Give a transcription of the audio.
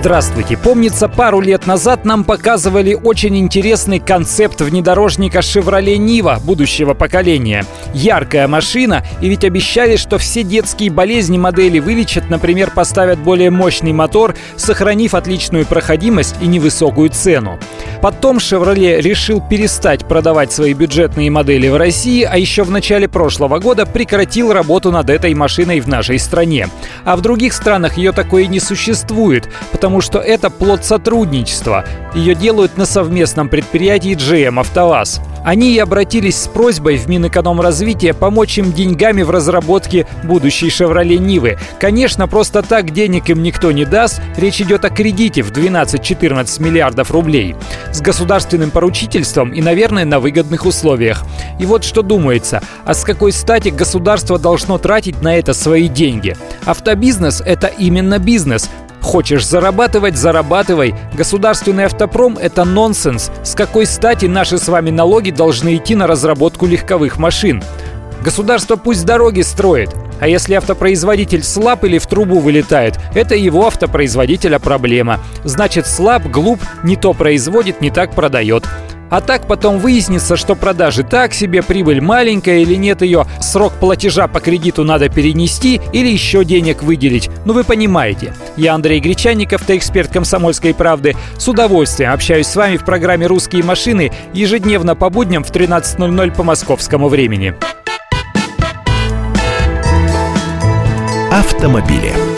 Здравствуйте! Помнится, пару лет назад нам показывали очень интересный концепт внедорожника Chevrolet Niva будущего поколения. Яркая машина, и ведь обещали, что все детские болезни модели вылечат, например, поставят более мощный мотор, сохранив отличную проходимость и невысокую цену. Потом Chevrolet решил перестать продавать свои бюджетные модели в России, а еще в начале прошлого года прекратил работу над этой машиной в нашей стране. А в других странах ее такое не существует, потому что это плод сотрудничества. Ее делают на совместном предприятии GM «АвтоВАЗ». Они и обратились с просьбой в Минэкономразвития помочь им деньгами в разработке будущей «Шевроле Нивы». Конечно, просто так денег им никто не даст. Речь идет о кредите в 12-14 миллиардов рублей. С государственным поручительством и, наверное, на выгодных условиях. И вот что думается, а с какой стати государство должно тратить на это свои деньги? Автобизнес – это именно бизнес, Хочешь зарабатывать – зарабатывай. Государственный автопром – это нонсенс. С какой стати наши с вами налоги должны идти на разработку легковых машин? Государство пусть дороги строит. А если автопроизводитель слаб или в трубу вылетает, это его автопроизводителя проблема. Значит, слаб, глуп, не то производит, не так продает. А так потом выяснится, что продажи так себе, прибыль маленькая или нет ее, срок платежа по кредиту надо перенести или еще денег выделить. Ну вы понимаете. Я Андрей Гречанников, ты эксперт «Комсомольской правды». С удовольствием общаюсь с вами в программе «Русские машины» ежедневно по будням в 13.00 по московскому времени. Автомобили.